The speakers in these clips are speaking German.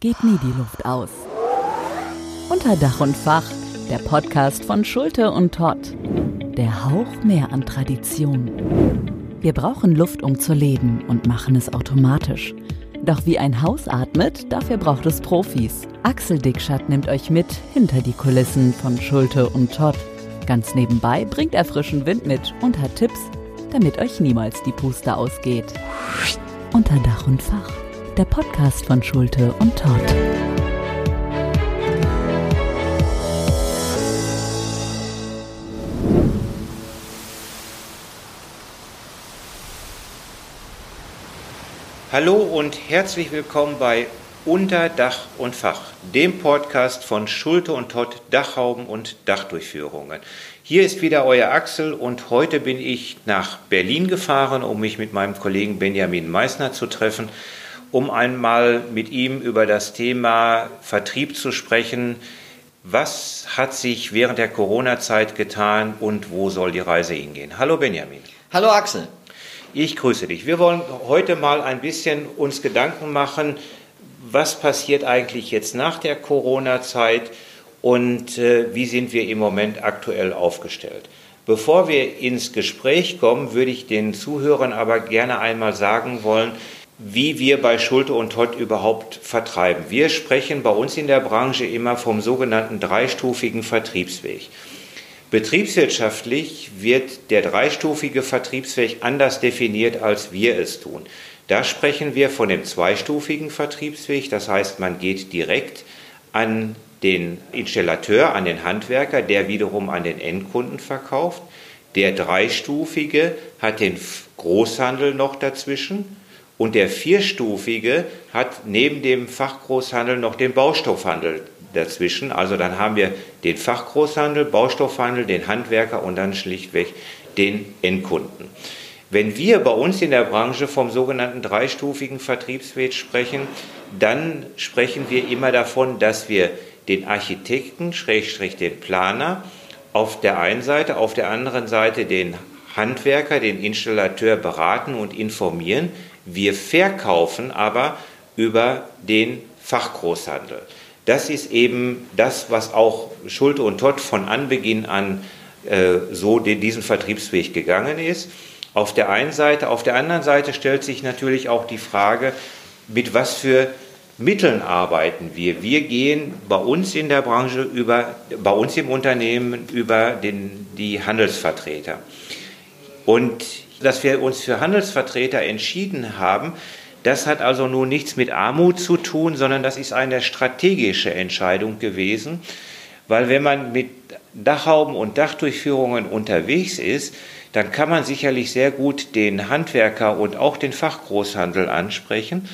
geht nie die Luft aus. Unter Dach und Fach, der Podcast von Schulte und Todd. Der Hauch mehr an Tradition. Wir brauchen Luft, um zu leben und machen es automatisch. Doch wie ein Haus atmet, dafür braucht es Profis. Axel Dickschat nimmt euch mit hinter die Kulissen von Schulte und Todd. Ganz nebenbei bringt er frischen Wind mit und hat Tipps, damit euch niemals die Puste ausgeht. Unter Dach und Fach, der Podcast von Schulte und Todd. Hallo und herzlich willkommen bei Unter Dach und Fach, dem Podcast von Schulte und Todd Dachhauben und Dachdurchführungen. Hier ist wieder euer Axel und heute bin ich nach Berlin gefahren, um mich mit meinem Kollegen Benjamin Meissner zu treffen, um einmal mit ihm über das Thema Vertrieb zu sprechen. Was hat sich während der Corona-Zeit getan und wo soll die Reise hingehen? Hallo Benjamin. Hallo Axel. Ich grüße dich. Wir wollen heute mal ein bisschen uns Gedanken machen, was passiert eigentlich jetzt nach der Corona-Zeit und äh, wie sind wir im Moment aktuell aufgestellt. Bevor wir ins Gespräch kommen, würde ich den Zuhörern aber gerne einmal sagen wollen, wie wir bei Schulte und Todd überhaupt vertreiben. Wir sprechen bei uns in der Branche immer vom sogenannten dreistufigen Vertriebsweg. Betriebswirtschaftlich wird der dreistufige Vertriebsweg anders definiert, als wir es tun. Da sprechen wir von dem zweistufigen Vertriebsweg, das heißt, man geht direkt an den Installateur, an den Handwerker, der wiederum an den Endkunden verkauft. Der dreistufige hat den Großhandel noch dazwischen und der vierstufige hat neben dem Fachgroßhandel noch den Baustoffhandel dazwischen. Also dann haben wir den Fachgroßhandel, Baustoffhandel, den Handwerker und dann schlichtweg den Endkunden. Wenn wir bei uns in der Branche vom sogenannten dreistufigen Vertriebsweg sprechen, dann sprechen wir immer davon, dass wir den Architekten, Schrägstrich den Planer, auf der einen Seite, auf der anderen Seite den Handwerker, den Installateur beraten und informieren. Wir verkaufen aber über den Fachgroßhandel. Das ist eben das, was auch Schulte und Todd von Anbeginn an äh, so den, diesen Vertriebsweg gegangen ist. Auf der einen Seite, auf der anderen Seite stellt sich natürlich auch die Frage, mit was für Mitteln arbeiten wir. Wir gehen bei uns in der Branche über, bei uns im Unternehmen über den, die Handelsvertreter. Und dass wir uns für Handelsvertreter entschieden haben, das hat also nun nichts mit Armut zu tun, sondern das ist eine strategische Entscheidung gewesen, weil wenn man mit Dachhauben und Dachdurchführungen unterwegs ist, dann kann man sicherlich sehr gut den Handwerker und auch den Fachgroßhandel ansprechen,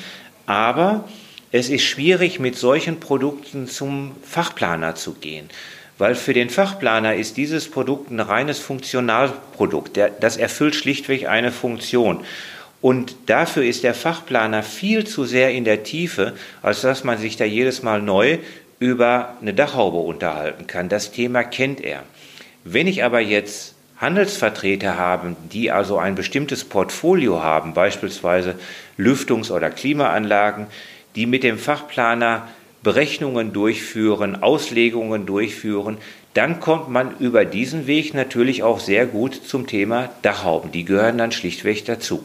aber es ist schwierig, mit solchen Produkten zum Fachplaner zu gehen. Weil für den Fachplaner ist dieses Produkt ein reines Funktionalprodukt. Das erfüllt schlichtweg eine Funktion. Und dafür ist der Fachplaner viel zu sehr in der Tiefe, als dass man sich da jedes Mal neu über eine Dachhaube unterhalten kann. Das Thema kennt er. Wenn ich aber jetzt Handelsvertreter habe, die also ein bestimmtes Portfolio haben, beispielsweise Lüftungs- oder Klimaanlagen, die mit dem Fachplaner Berechnungen durchführen, Auslegungen durchführen, dann kommt man über diesen Weg natürlich auch sehr gut zum Thema Dachhauben. Die gehören dann schlichtweg dazu.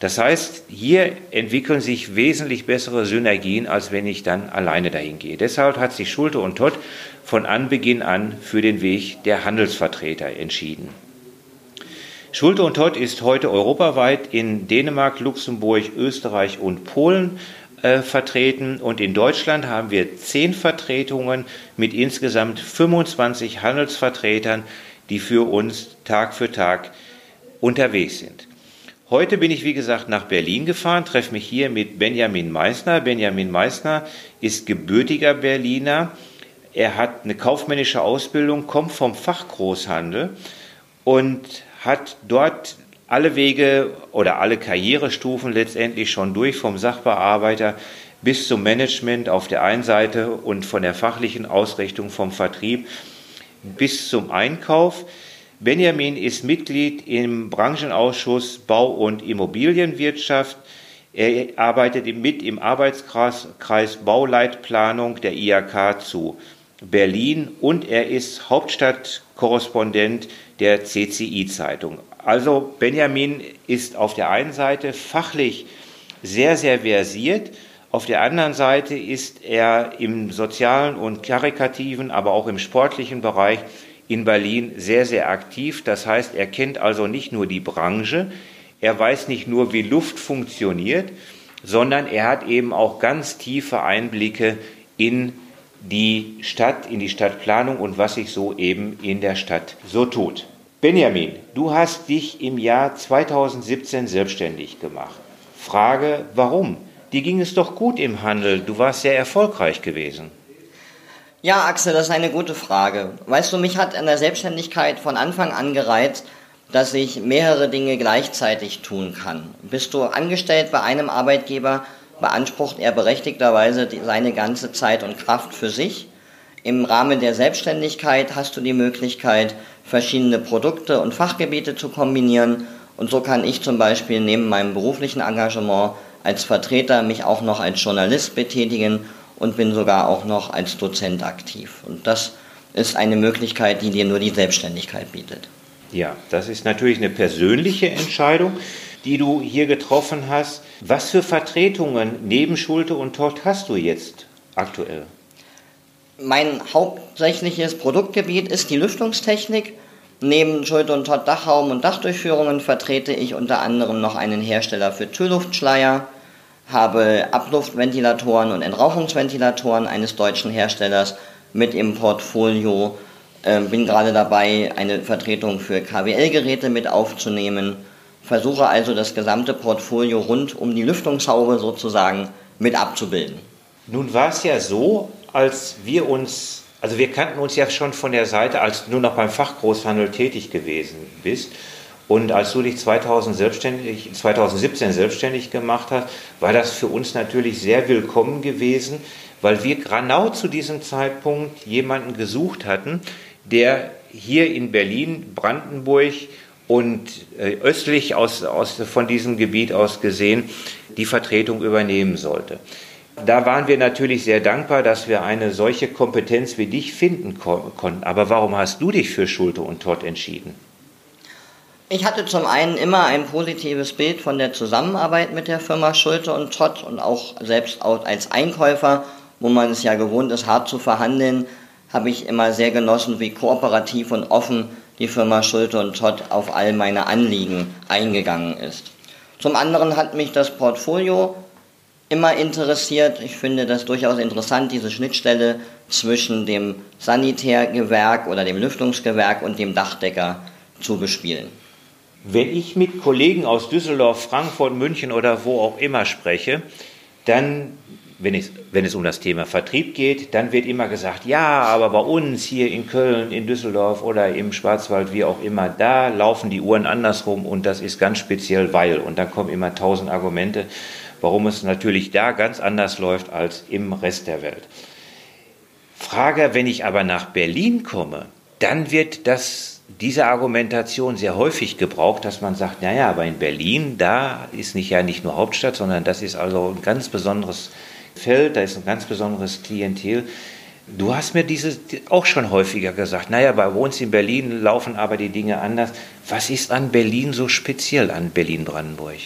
Das heißt, hier entwickeln sich wesentlich bessere Synergien, als wenn ich dann alleine dahin gehe. Deshalb hat sich Schulte und Todd von Anbeginn an für den Weg der Handelsvertreter entschieden. Schulte und Todd ist heute europaweit in Dänemark, Luxemburg, Österreich und Polen äh, vertreten und in Deutschland haben wir zehn Vertretungen mit insgesamt 25 Handelsvertretern, die für uns Tag für Tag unterwegs sind. Heute bin ich, wie gesagt, nach Berlin gefahren, treffe mich hier mit Benjamin Meissner. Benjamin Meissner ist gebürtiger Berliner. Er hat eine kaufmännische Ausbildung, kommt vom Fachgroßhandel und hat dort alle Wege oder alle Karrierestufen letztendlich schon durch, vom Sachbearbeiter bis zum Management auf der einen Seite und von der fachlichen Ausrichtung vom Vertrieb bis zum Einkauf. Benjamin ist Mitglied im Branchenausschuss Bau- und Immobilienwirtschaft. Er arbeitet mit im Arbeitskreis Bauleitplanung der IAK zu Berlin und er ist Hauptstadtkorrespondent der CCI-Zeitung. Also Benjamin ist auf der einen Seite fachlich sehr, sehr versiert, auf der anderen Seite ist er im sozialen und karikativen, aber auch im sportlichen Bereich in Berlin sehr, sehr aktiv. Das heißt, er kennt also nicht nur die Branche, er weiß nicht nur, wie Luft funktioniert, sondern er hat eben auch ganz tiefe Einblicke in die Stadt, in die Stadtplanung und was sich so eben in der Stadt so tut. Benjamin, du hast dich im Jahr 2017 selbstständig gemacht. Frage, warum? Dir ging es doch gut im Handel, du warst sehr erfolgreich gewesen. Ja, Axel, das ist eine gute Frage. Weißt du, mich hat an der Selbstständigkeit von Anfang an gereizt, dass ich mehrere Dinge gleichzeitig tun kann. Bist du angestellt bei einem Arbeitgeber, beansprucht er berechtigterweise seine ganze Zeit und Kraft für sich. Im Rahmen der Selbstständigkeit hast du die Möglichkeit, verschiedene Produkte und Fachgebiete zu kombinieren. Und so kann ich zum Beispiel neben meinem beruflichen Engagement als Vertreter mich auch noch als Journalist betätigen und bin sogar auch noch als Dozent aktiv. Und das ist eine Möglichkeit, die dir nur die Selbstständigkeit bietet. Ja, das ist natürlich eine persönliche Entscheidung, die du hier getroffen hast. Was für Vertretungen neben Schulte und Todt hast du jetzt aktuell? Mein hauptsächliches Produktgebiet ist die Lüftungstechnik. Neben Schulte und Todt Dachraum und Dachdurchführungen vertrete ich unter anderem noch einen Hersteller für Türluftschleier, habe Abluftventilatoren und Entrauchungsventilatoren eines deutschen Herstellers mit im Portfolio. Äh, bin gerade dabei, eine Vertretung für KWL-Geräte mit aufzunehmen. Versuche also das gesamte Portfolio rund um die Lüftungshaube sozusagen mit abzubilden. Nun war es ja so, als wir uns, also wir kannten uns ja schon von der Seite, als du noch beim Fachgroßhandel tätig gewesen bist. Und als du dich 2000 selbstständig, 2017 selbstständig gemacht hast, war das für uns natürlich sehr willkommen gewesen, weil wir genau zu diesem Zeitpunkt jemanden gesucht hatten, der hier in Berlin, Brandenburg und äh, östlich aus, aus, von diesem Gebiet aus gesehen die Vertretung übernehmen sollte. Da waren wir natürlich sehr dankbar, dass wir eine solche Kompetenz wie dich finden konnten. Aber warum hast du dich für Schulte und Todd entschieden? Ich hatte zum einen immer ein positives Bild von der Zusammenarbeit mit der Firma Schulte und Todd und auch selbst als Einkäufer, wo man es ja gewohnt ist, hart zu verhandeln, habe ich immer sehr genossen, wie kooperativ und offen die Firma Schulte und Todd auf all meine Anliegen eingegangen ist. Zum anderen hat mich das Portfolio immer interessiert. Ich finde das durchaus interessant, diese Schnittstelle zwischen dem Sanitärgewerk oder dem Lüftungsgewerk und dem Dachdecker zu bespielen. Wenn ich mit Kollegen aus Düsseldorf, Frankfurt, München oder wo auch immer spreche, dann, wenn es, wenn es um das Thema Vertrieb geht, dann wird immer gesagt, ja, aber bei uns hier in Köln, in Düsseldorf oder im Schwarzwald, wie auch immer, da laufen die Uhren andersrum und das ist ganz speziell, weil. Und dann kommen immer tausend Argumente, warum es natürlich da ganz anders läuft als im Rest der Welt. Frage, wenn ich aber nach Berlin komme, dann wird das diese Argumentation sehr häufig gebraucht, dass man sagt, naja, aber in Berlin, da ist nicht ja nicht nur Hauptstadt, sondern das ist also ein ganz besonderes Feld, da ist ein ganz besonderes Klientel. Du hast mir dieses auch schon häufiger gesagt, naja, bei uns in Berlin laufen aber die Dinge anders. Was ist an Berlin so speziell an Berlin-Brandenburg?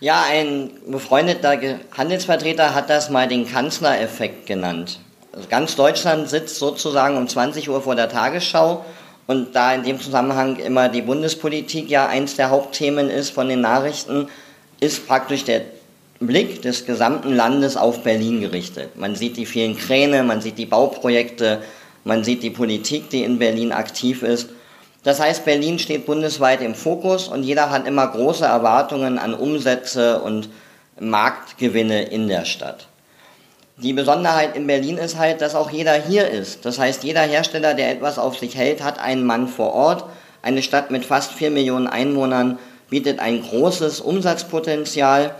Ja, ein befreundeter Handelsvertreter hat das mal den Kanzlereffekt genannt. Also ganz Deutschland sitzt sozusagen um 20 Uhr vor der Tagesschau und da in dem Zusammenhang immer die Bundespolitik ja eins der Hauptthemen ist von den Nachrichten, ist praktisch der Blick des gesamten Landes auf Berlin gerichtet. Man sieht die vielen Kräne, man sieht die Bauprojekte, man sieht die Politik, die in Berlin aktiv ist. Das heißt, Berlin steht bundesweit im Fokus und jeder hat immer große Erwartungen an Umsätze und Marktgewinne in der Stadt. Die Besonderheit in Berlin ist halt, dass auch jeder hier ist. Das heißt, jeder Hersteller, der etwas auf sich hält, hat einen Mann vor Ort. Eine Stadt mit fast vier Millionen Einwohnern bietet ein großes Umsatzpotenzial.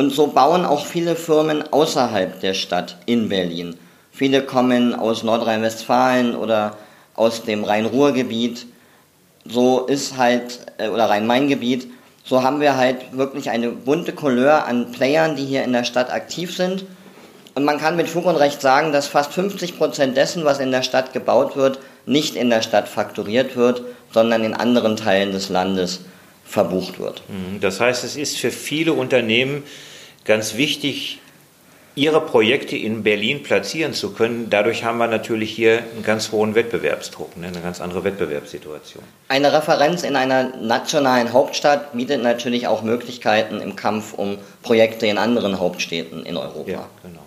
Und so bauen auch viele Firmen außerhalb der Stadt in Berlin. Viele kommen aus Nordrhein-Westfalen oder aus dem Rhein-Ruhr-Gebiet. So ist halt, äh, oder Rhein-Main-Gebiet. So haben wir halt wirklich eine bunte Couleur an Playern, die hier in der Stadt aktiv sind. Und man kann mit Fug und Recht sagen, dass fast 50 Prozent dessen, was in der Stadt gebaut wird, nicht in der Stadt fakturiert wird, sondern in anderen Teilen des Landes verbucht wird. Mhm. Das heißt, es ist für viele Unternehmen ganz wichtig, ihre Projekte in Berlin platzieren zu können. Dadurch haben wir natürlich hier einen ganz hohen Wettbewerbsdruck, ne? eine ganz andere Wettbewerbssituation. Eine Referenz in einer nationalen Hauptstadt bietet natürlich auch Möglichkeiten im Kampf um Projekte in anderen Hauptstädten in Europa. Ja, genau.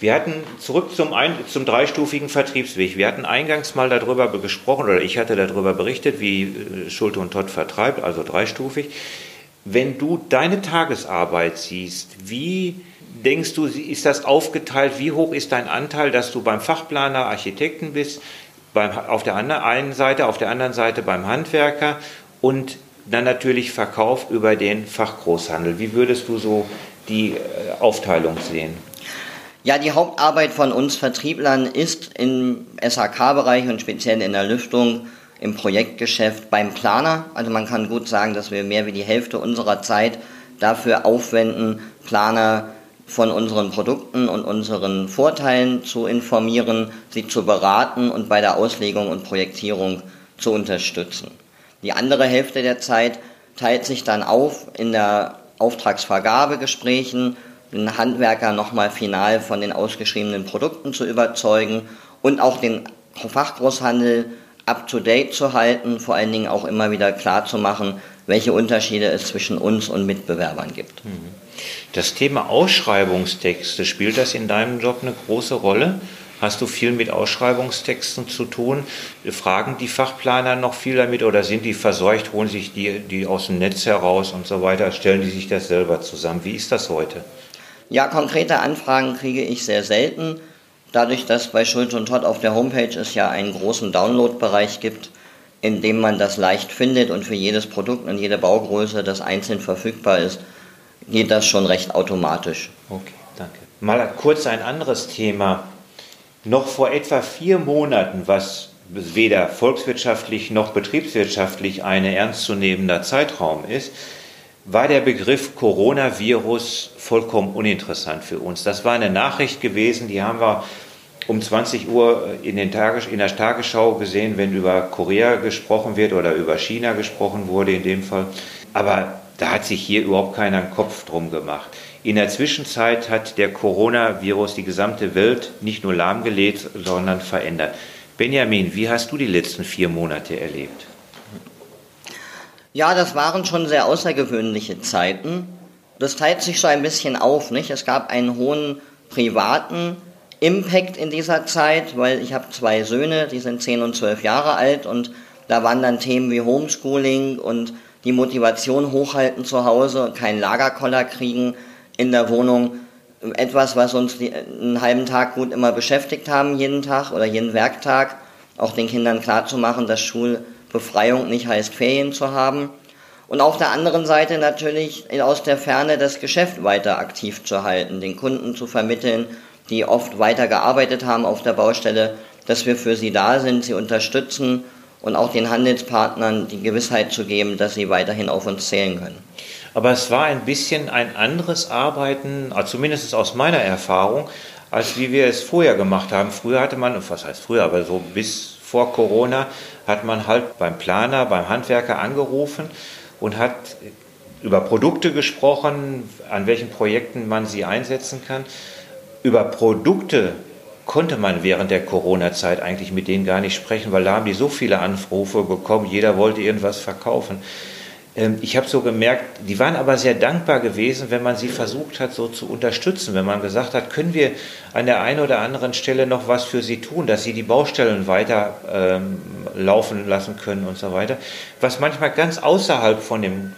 Wir hatten zurück zum, ein, zum dreistufigen Vertriebsweg. Wir hatten eingangs mal darüber gesprochen, oder ich hatte darüber berichtet, wie äh, Schulte und Todd vertreibt, also dreistufig. Wenn du deine Tagesarbeit siehst, wie denkst du, ist das aufgeteilt? Wie hoch ist dein Anteil, dass du beim Fachplaner Architekten bist, beim, auf der einen Seite, auf der anderen Seite beim Handwerker und dann natürlich Verkauf über den Fachgroßhandel? Wie würdest du so die äh, Aufteilung sehen? Ja, die Hauptarbeit von uns Vertrieblern ist im SHK-Bereich und speziell in der Lüftung im Projektgeschäft beim Planer. Also man kann gut sagen, dass wir mehr wie die Hälfte unserer Zeit dafür aufwenden, Planer von unseren Produkten und unseren Vorteilen zu informieren, sie zu beraten und bei der Auslegung und Projektierung zu unterstützen. Die andere Hälfte der Zeit teilt sich dann auf in der Auftragsvergabegesprächen, den Handwerker nochmal final von den ausgeschriebenen Produkten zu überzeugen und auch den Fachgroßhandel up-to-date zu halten, vor allen Dingen auch immer wieder klar zu machen, welche Unterschiede es zwischen uns und Mitbewerbern gibt. Mhm. Das Thema Ausschreibungstexte, spielt das in deinem Job eine große Rolle? Hast du viel mit Ausschreibungstexten zu tun? Fragen die Fachplaner noch viel damit oder sind die verseucht, holen sich die, die aus dem Netz heraus und so weiter? Stellen die sich das selber zusammen? Wie ist das heute? Ja, konkrete Anfragen kriege ich sehr selten. Dadurch, dass bei Schulz und Todd auf der Homepage es ja einen großen Download-Bereich gibt, in dem man das leicht findet und für jedes Produkt und jede Baugröße das einzeln verfügbar ist, geht das schon recht automatisch. Okay, danke. Mal kurz ein anderes Thema. Noch vor etwa vier Monaten, was weder volkswirtschaftlich noch betriebswirtschaftlich ein ernstzunehmender Zeitraum ist, war der Begriff Coronavirus vollkommen uninteressant für uns. Das war eine Nachricht gewesen, die haben wir um 20 Uhr in, den Tages in der Tagesschau gesehen, wenn über Korea gesprochen wird oder über China gesprochen wurde in dem Fall. Aber da hat sich hier überhaupt keiner einen Kopf drum gemacht. In der Zwischenzeit hat der Coronavirus die gesamte Welt nicht nur lahmgelegt, sondern verändert. Benjamin, wie hast du die letzten vier Monate erlebt? Ja, das waren schon sehr außergewöhnliche Zeiten. Das teilt sich so ein bisschen auf, nicht? Es gab einen hohen privaten Impact in dieser Zeit, weil ich habe zwei Söhne, die sind zehn und zwölf Jahre alt und da waren dann Themen wie Homeschooling und die Motivation hochhalten zu Hause und keinen Lagerkoller kriegen in der Wohnung. Etwas, was uns einen halben Tag gut immer beschäftigt haben, jeden Tag oder jeden Werktag, auch den Kindern klarzumachen, dass Schul Befreiung nicht heißt, Ferien zu haben. Und auf der anderen Seite natürlich aus der Ferne das Geschäft weiter aktiv zu halten, den Kunden zu vermitteln, die oft weiter gearbeitet haben auf der Baustelle, dass wir für sie da sind, sie unterstützen und auch den Handelspartnern die Gewissheit zu geben, dass sie weiterhin auf uns zählen können. Aber es war ein bisschen ein anderes Arbeiten, also zumindest aus meiner Erfahrung, als wie wir es vorher gemacht haben. Früher hatte man, was heißt früher, aber so bis vor Corona hat man halt beim Planer, beim Handwerker angerufen und hat über Produkte gesprochen, an welchen Projekten man sie einsetzen kann. Über Produkte konnte man während der Corona-Zeit eigentlich mit denen gar nicht sprechen, weil da haben die so viele Anrufe bekommen, jeder wollte irgendwas verkaufen. Ähm, ich habe so gemerkt, die waren aber sehr dankbar gewesen, wenn man sie versucht hat, so zu unterstützen, wenn man gesagt hat, können wir an der einen oder anderen Stelle noch was für sie tun, dass sie die Baustellen weiter ähm, laufen lassen können und so weiter, was manchmal ganz außerhalb von dem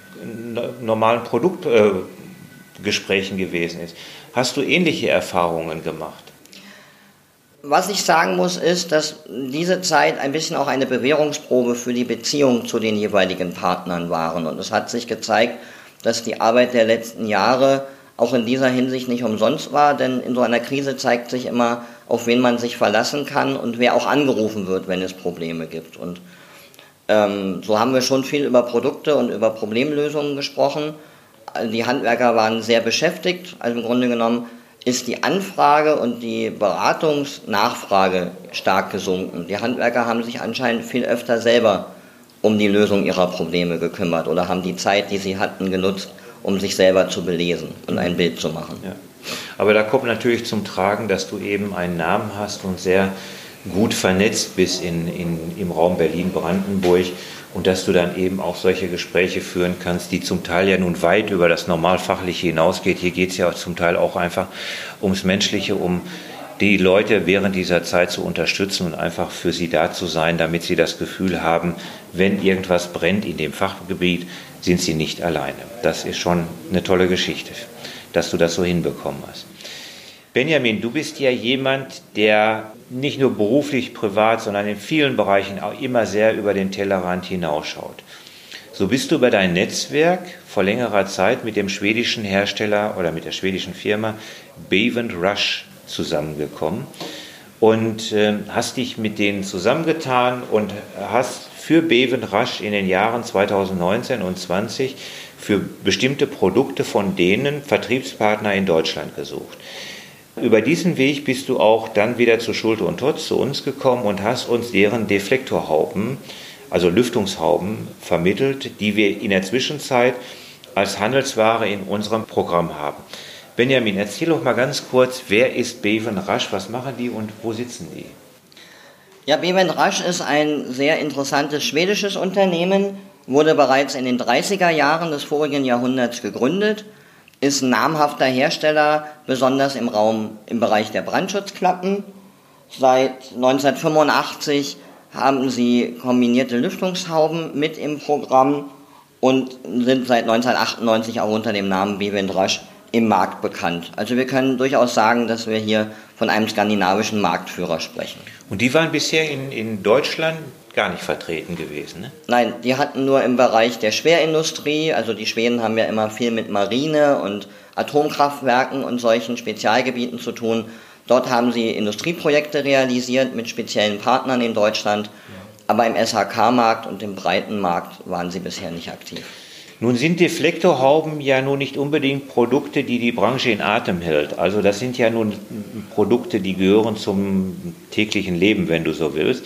normalen Produktgesprächen äh, gewesen ist. Hast du ähnliche Erfahrungen gemacht? Was ich sagen muss, ist, dass diese Zeit ein bisschen auch eine Bewährungsprobe für die Beziehung zu den jeweiligen Partnern waren. Und es hat sich gezeigt, dass die Arbeit der letzten Jahre auch in dieser Hinsicht nicht umsonst war, denn in so einer Krise zeigt sich immer, auf wen man sich verlassen kann und wer auch angerufen wird, wenn es Probleme gibt. Und Ähm, so haben wir schon viel über Produkte und über Problemlösungen gesprochen. Die Handwerker waren sehr beschäftigt. Also im Grunde genommen ist die Anfrage und die Beratungsnachfrage stark gesunken. Die Handwerker haben sich anscheinend viel öfter selber um die Lösung ihrer Probleme gekümmert oder haben die Zeit, die sie hatten, genutzt, um sich selber zu belesen und ein Bild zu machen. Ja. Aber da kommt natürlich zum Tragen, dass du eben einen Namen hast und sehr gut vernetzt bist in, in, im Raum Berlin-Brandenburg und dass du dann eben auch solche Gespräche führen kannst, die zum Teil ja nun weit über das Normalfachliche hinausgeht. Hier geht es ja zum Teil auch einfach ums Menschliche, um die Leute während dieser Zeit zu unterstützen und einfach für sie da zu sein, damit sie das Gefühl haben, wenn irgendwas brennt in dem Fachgebiet, sind sie nicht alleine. Das ist schon eine tolle Geschichte, dass du das so hinbekommen hast. Benjamin, du bist ja jemand, der nicht nur beruflich, privat, sondern in vielen Bereichen auch immer sehr über den Tellerrand hinausschaut. So bist du über dein Netzwerk vor längerer Zeit mit dem schwedischen Hersteller oder mit der schwedischen Firma Bevent Rush zusammengekommen und äh, hast dich mit denen zusammengetan und hast für Bevent Rush in den Jahren 2019 und 2020 für bestimmte Produkte von denen Vertriebspartner in Deutschland gesucht. Über diesen Weg bist du auch dann wieder zu Schulte und Totz zu uns gekommen und hast uns deren Deflektorhauben, also Lüftungshauben, vermittelt, die wir in der Zwischenzeit als Handelsware in unserem Programm haben. Benjamin, erzähl doch mal ganz kurz, wer ist Beven Rasch, was machen die und wo sitzen die? Ja, Beven Rasch ist ein sehr interessantes schwedisches Unternehmen, wurde bereits in den 30er Jahren des vorigen Jahrhunderts gegründet ist ein namhafter Hersteller, besonders im Raum im Bereich der Brandschutzklappen. Seit 1985 haben sie kombinierte Lüftungshauben mit im Programm und sind seit 1998 auch unter dem Namen Bevendrasch im Markt bekannt. Also wir können durchaus sagen, dass wir hier von einem skandinavischen Marktführer sprechen. Und die waren bisher in, in Deutschland gar nicht vertreten gewesen. Ne? Nein, die hatten nur im Bereich der Schwerindustrie, also die Schweden haben ja immer viel mit Marine und Atomkraftwerken und solchen Spezialgebieten zu tun. Dort haben sie Industrieprojekte realisiert mit speziellen Partnern in Deutschland, ja. aber im SHK-Markt und im breiten Markt waren sie bisher nicht aktiv. Nun sind Deflektorhauben ja nun nicht unbedingt Produkte, die die Branche in Atem hält. Also das sind ja nun Produkte, die gehören zum täglichen Leben, wenn du so willst.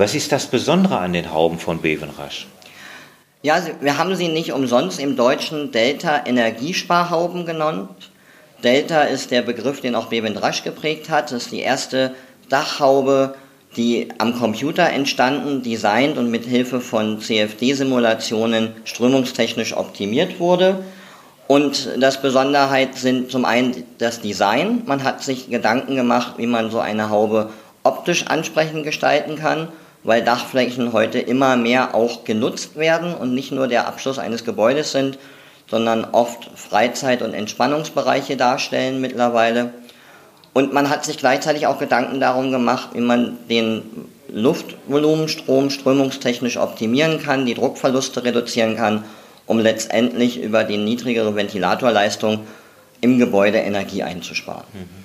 Was ist das Besondere an den Hauben von Bevenrasch? Ja, wir haben sie nicht umsonst im Deutschen Delta Energiesparhauben genannt. Delta ist der Begriff, den auch Bevendrasch geprägt hat. Das ist die erste Dachhaube, die am Computer entstanden, designt und mit Hilfe von CFD-Simulationen strömungstechnisch optimiert wurde. Und das Besonderheit sind zum einen das Design. Man hat sich Gedanken gemacht, wie man so eine Haube optisch ansprechend gestalten kann weil Dachflächen heute immer mehr auch genutzt werden und nicht nur der Abschluss eines Gebäudes sind, sondern oft Freizeit- und Entspannungsbereiche darstellen mittlerweile. Und man hat sich gleichzeitig auch Gedanken darum gemacht, wie man den Luftvolumenstrom strömungstechnisch optimieren kann, die Druckverluste reduzieren kann, um letztendlich über die niedrigere Ventilatorleistung im Gebäude Energie einzusparen. Mhm.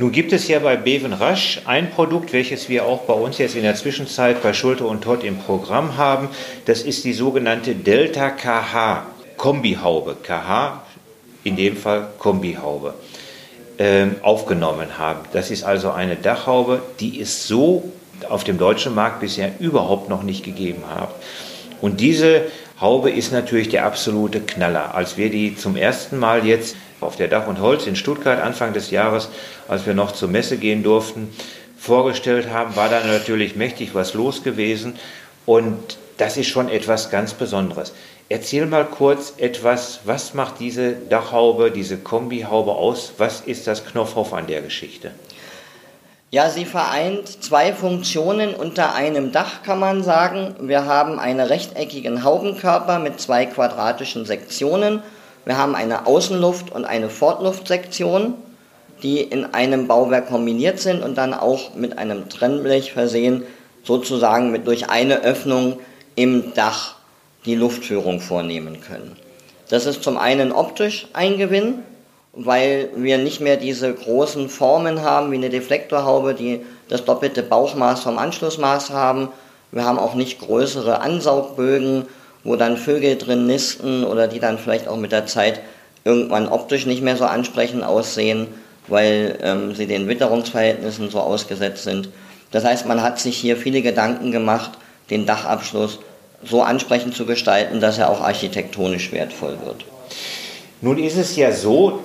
Nun gibt es ja bei Beven Rasch ein Produkt, welches wir auch bei uns jetzt in der Zwischenzeit bei Schulte und Todd im Programm haben. Das ist die sogenannte Delta KH Kombihaube. KH in dem Fall Kombihaube äh, aufgenommen haben. Das ist also eine Dachhaube, die es so auf dem deutschen Markt bisher überhaupt noch nicht gegeben hat. Und diese Haube ist natürlich der absolute Knaller. Als wir die zum ersten Mal jetzt auf der Dach und Holz in Stuttgart Anfang des Jahres, als wir noch zur Messe gehen durften, vorgestellt haben, war da natürlich mächtig was los gewesen. Und das ist schon etwas ganz Besonderes. Erzähl mal kurz etwas, was macht diese Dachhaube, diese Kombihaube aus? Was ist das Knopfhoff an der Geschichte? Ja, sie vereint zwei Funktionen unter einem Dach, kann man sagen. Wir haben einen rechteckigen Haubenkörper mit zwei quadratischen Sektionen wir haben eine Außenluft- und eine Fortluftsektion, die in einem Bauwerk kombiniert sind und dann auch mit einem Trennblech versehen, sozusagen mit durch eine Öffnung im Dach die Luftführung vornehmen können. Das ist zum einen optisch ein Gewinn, weil wir nicht mehr diese großen Formen haben wie eine Deflektorhaube, die das doppelte Bauchmaß vom Anschlussmaß haben, Wir haben auch nicht größere Ansaugbögen, wo dann Vögel drin nisten oder die dann vielleicht auch mit der Zeit irgendwann optisch nicht mehr so ansprechend aussehen, weil ähm, sie den Witterungsverhältnissen so ausgesetzt sind. Das heißt, man hat sich hier viele Gedanken gemacht, den Dachabschluss so ansprechend zu gestalten, dass er auch architektonisch wertvoll wird. Nun ist es ja so,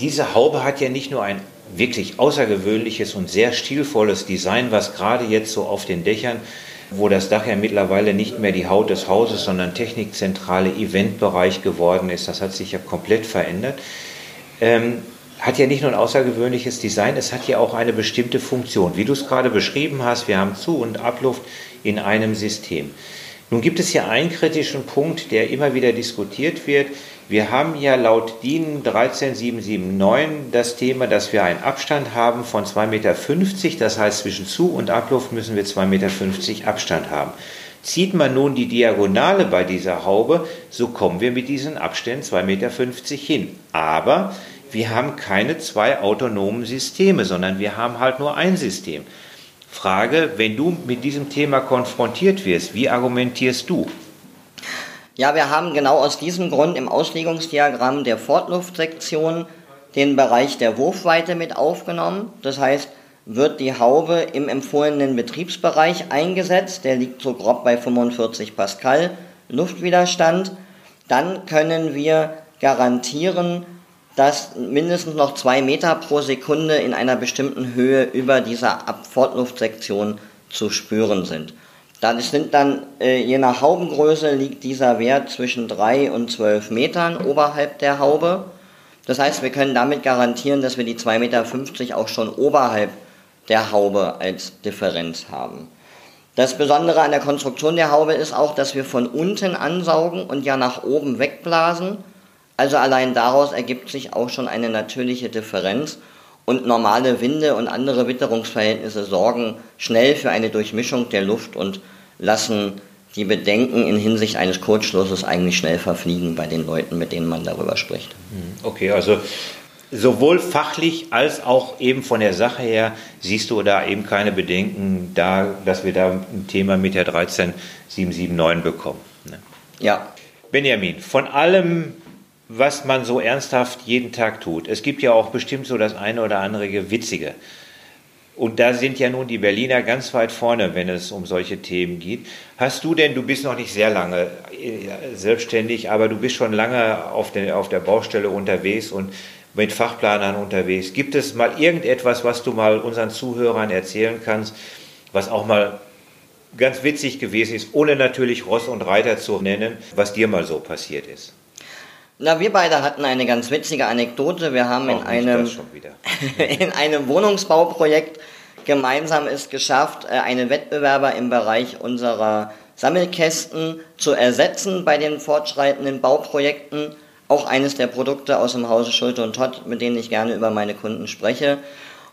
diese Haube hat ja nicht nur ein wirklich außergewöhnliches und sehr stilvolles Design, was gerade jetzt so auf den Dächern, wo das Dach ja mittlerweile nicht mehr die Haut des Hauses, sondern technikzentrale Eventbereich geworden ist. Das hat sich ja komplett verändert. Ähm, hat ja nicht nur ein außergewöhnliches Design, es hat ja auch eine bestimmte Funktion. Wie du es gerade beschrieben hast, wir haben Zu- und Abluft in einem System. Nun gibt es hier einen kritischen Punkt, der immer wieder diskutiert wird. Wir haben ja laut DIN 13779 das Thema, dass wir einen Abstand haben von 2,50 Meter. Das heißt, zwischen Zu- und Abluft müssen wir 2,50 Meter Abstand haben. Zieht man nun die Diagonale bei dieser Haube, so kommen wir mit diesen Abständen 2,50 Meter hin. Aber wir haben keine zwei autonomen Systeme, sondern wir haben halt nur ein System. Frage, wenn du mit diesem Thema konfrontiert wirst, wie argumentierst du? Ja, wir haben genau aus diesem Grund im Auslegungsdiagramm der Fortluftsektion den Bereich der Wurfweite mit aufgenommen. Das heißt, wird die Haube im empfohlenen Betriebsbereich eingesetzt, der liegt so grob bei 45 Pascal Luftwiderstand, dann können wir garantieren, dass mindestens noch zwei Meter pro Sekunde in einer bestimmten Höhe über dieser Fortluftsektion zu spüren sind. Das sind dann, äh, je nach Haubengröße liegt dieser Wert zwischen 3 und 12 Metern oberhalb der Haube. Das heißt, wir können damit garantieren, dass wir die 2,50 Meter auch schon oberhalb der Haube als Differenz haben. Das Besondere an der Konstruktion der Haube ist auch, dass wir von unten ansaugen und ja nach oben wegblasen. Also allein daraus ergibt sich auch schon eine natürliche Differenz und normale Winde und andere Witterungsverhältnisse sorgen schnell für eine Durchmischung der Luft und lassen die Bedenken in Hinsicht eines Kurzschlusses eigentlich schnell verfliegen bei den Leuten, mit denen man darüber spricht. Hm, okay, also sowohl fachlich als auch eben von der Sache her siehst du da eben keine Bedenken, da, dass wir da ein Thema mit der 13779 bekommen. Ne? Ja. Benjamin, von allem, was man so ernsthaft jeden Tag tut, es gibt ja auch bestimmt so das eine oder andere Witzige. Und da sind ja nun die Berliner ganz weit vorne, wenn es um solche Themen geht. Hast du denn, du bist noch nicht sehr lange äh, selbstständig, aber du bist schon lange auf der, auf der Baustelle unterwegs und mit Fachplanern unterwegs. Gibt es mal irgendetwas, was du mal unseren Zuhörern erzählen kannst, was auch mal ganz witzig gewesen ist, ohne natürlich Ross und Reiter zu nennen, was dir mal so passiert ist? Na, wir beide hatten eine ganz witzige Anekdote. Wir haben in einem, in einem Wohnungsbauprojekt gemeinsam es geschafft, äh, einen Wettbewerber im Bereich unserer Sammelkästen zu ersetzen bei den fortschreitenden Bauprojekten. Auch eines der Produkte aus dem Hause Schulte und Todd, mit denen ich gerne über meine Kunden spreche.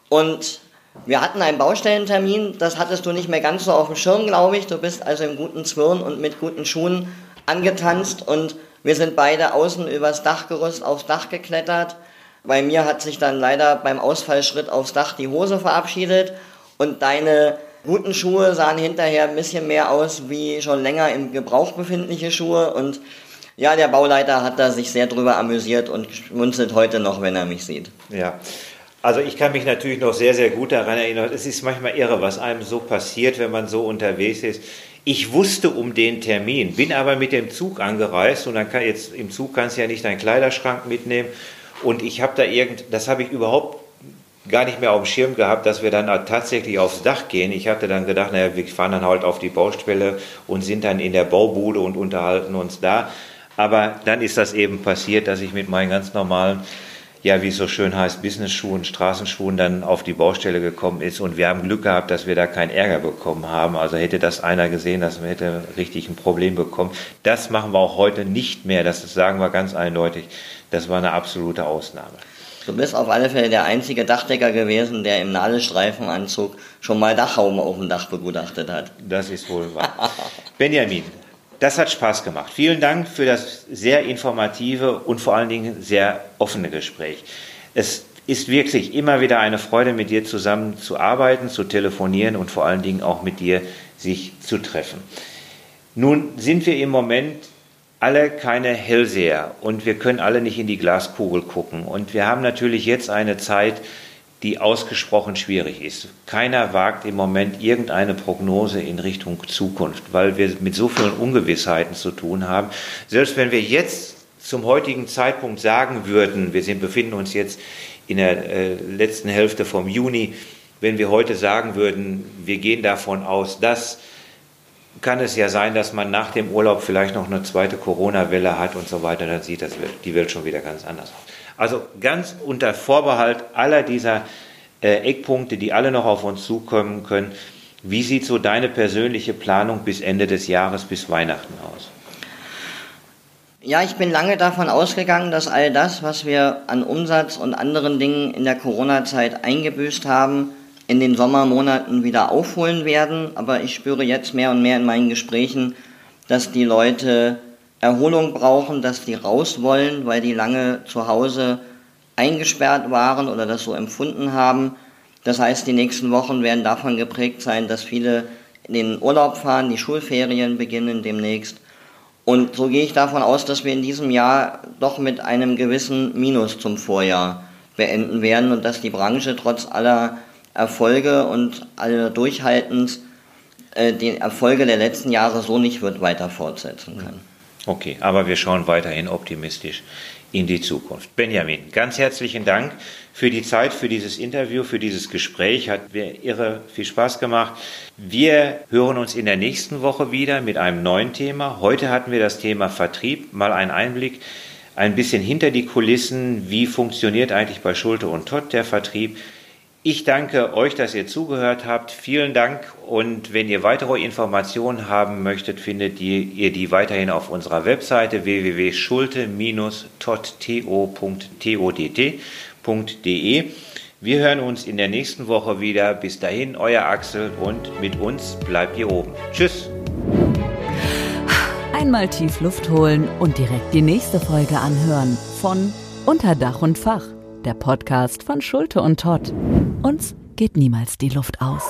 Und wir hatten einen Baustellentermin, das hattest du nicht mehr ganz so auf dem Schirm, glaube ich. Du bist also im guten Zwirn und mit guten Schuhen angetanzt und wir sind beide außen übers Dachgerüst aufs Dach geklettert. Bei mir hat sich dann leider beim Ausfallschritt aufs Dach die Hose verabschiedet und deine guten Schuhe sahen hinterher ein bisschen mehr aus wie schon länger im Gebrauch befindliche Schuhe und ja, der Bauleiter hat da sich sehr drüber amüsiert und schmunzelt heute noch, wenn er mich sieht. Ja. Also ich kann mich natürlich noch sehr, sehr gut daran erinnern. Es ist manchmal irre, was einem so passiert, wenn man so unterwegs ist. Ich wusste um den Termin, bin aber mit dem Zug angereist und dann kann jetzt im Zug kannst du ja nicht deinen Kleiderschrank mitnehmen und ich habe da irgend, das habe ich überhaupt gar nicht mehr auf dem Schirm gehabt, dass wir dann tatsächlich aufs Dach gehen. Ich hatte dann gedacht, naja, wir fahren dann halt auf die Baustelle und sind dann in der Baubude und unterhalten uns da. Aber dann ist das eben passiert, dass ich mit meinen ganz normalen ja, wie es so schön heißt, Business-Schuhen, Straßenschuhen dann auf die Baustelle gekommen ist. Und wir haben Glück gehabt, dass wir da keinen Ärger bekommen haben. Also hätte das einer gesehen, dass wir hätte richtig ein Problem bekommen. Das machen wir auch heute nicht mehr. Das sagen wir ganz eindeutig. Das war eine absolute Ausnahme. Du bist auf alle Fälle der einzige Dachdecker gewesen, der im Nadelstreifenanzug schon mal Dachraum auf dem Dach begutachtet hat. Das ist wohl wahr. Benjamin, das hat Spaß gemacht. Vielen Dank für das sehr informative und vor allen Dingen sehr offene Gespräch. Es ist wirklich immer wieder eine Freude, mit dir zusammen zu arbeiten, zu telefonieren und vor allen Dingen auch mit dir sich zu treffen. Nun sind wir im Moment alle keine Hellseher und wir können alle nicht in die Glaskugel gucken. Und wir haben natürlich jetzt eine Zeit, die ausgesprochen schwierig ist. Keiner wagt im Moment irgendeine Prognose in Richtung Zukunft, weil wir mit so vielen Ungewissheiten zu tun haben. Selbst wenn wir jetzt zum heutigen Zeitpunkt sagen würden, wir sind, befinden uns jetzt in der äh, letzten Hälfte vom Juni, wenn wir heute sagen würden, wir gehen davon aus, dass kann es ja sein, dass man nach dem Urlaub vielleicht noch eine zweite Corona-Welle hat und so weiter, dann sieht das die Welt schon wieder ganz anders aus. Also ganz unter Vorbehalt aller dieser äh, Eckpunkte, die alle noch auf uns zukommen können. Wie sieht so deine persönliche Planung bis Ende des Jahres, bis Weihnachten aus? Ja, ich bin lange davon ausgegangen, dass all das, was wir an Umsatz und anderen Dingen in der Corona-Zeit eingebüßt haben, in den Sommermonaten wieder aufholen werden. Aber ich spüre jetzt mehr und mehr in meinen Gesprächen, dass die Leute Erholung brauchen, dass die raus wollen, weil die lange zu Hause eingesperrt waren oder das so empfunden haben. Das heißt, die nächsten Wochen werden davon geprägt sein, dass viele in den Urlaub fahren, die Schulferien beginnen demnächst. Und so gehe ich davon aus, dass wir in diesem Jahr doch mit einem gewissen Minus zum Vorjahr beenden werden und dass die Branche trotz aller Erfolge und aller Durchhaltens äh, die Erfolge der letzten Jahre so nicht wird weiter fortsetzen können. Okay, aber wir schauen weiterhin optimistisch in die Zukunft. Benjamin, ganz herzlichen Dank für die Zeit, für dieses Interview, für dieses Gespräch. Hat mir irre viel Spaß gemacht. Wir hören uns in der nächsten Woche wieder mit einem neuen Thema. Heute hatten wir das Thema Vertrieb, mal ein Einblick ein bisschen hinter die Kulissen. Wie funktioniert eigentlich bei Schulte und Tott der Vertrieb? Ich danke euch, dass ihr zugehört habt. Vielen Dank. Und wenn ihr weitere Informationen haben möchtet, findet ihr die weiterhin auf unserer Webseite www.schulte-tot.de. Wir hören uns in der nächsten Woche wieder. Bis dahin, euer Axel und mit uns bleibt ihr oben. Tschüss. Einmal tief Luft holen und direkt die nächste Folge anhören von Unter Dach und Fach der Podcast von Schulte und Todd. Uns geht niemals die Luft aus.